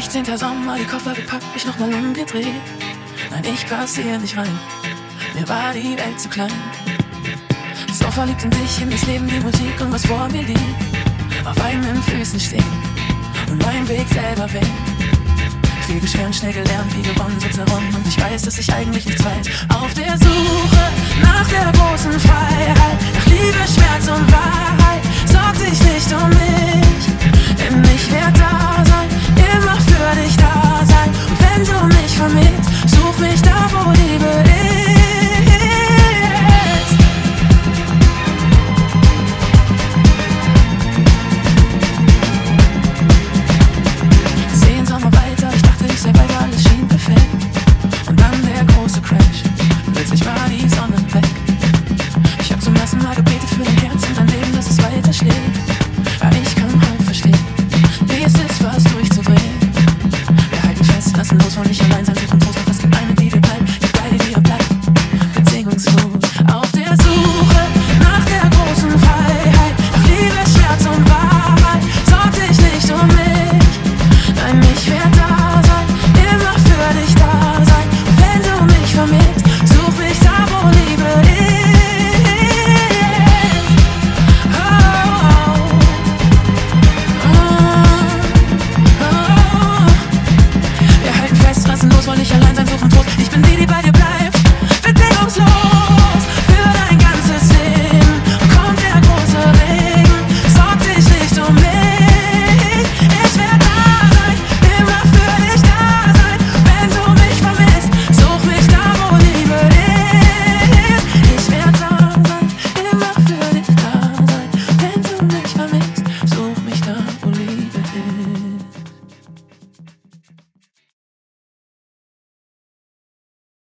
10. Sommer, die Koffer gepackt, mich nochmal umgedreht. Nein, ich passe hier nicht rein. Mir war die Welt zu klein. So verliebt in sich, in das Leben, die Musik und was vor mir liegt. Auf eigenen Füßen stehen und meinen Weg selber wählen. Viel geschwärmt, schnell gelernt, wie gewonnen, sitze rum und ich weiß, dass ich eigentlich nichts weiß. Auf der vermisst, such mich da, wo Liebe ist. Zehn Sommer weiter, ich dachte, ich sei weiter, alles schien perfekt. Und dann der große Crash, plötzlich war die Sonne weg. Ich hab zum ersten Mal gebetet für dein Herz dein Leben, dass es weiter schlägt. Los, wollen nicht allein sein, suchen Trost. Ich bin die, die bei dir bleibt.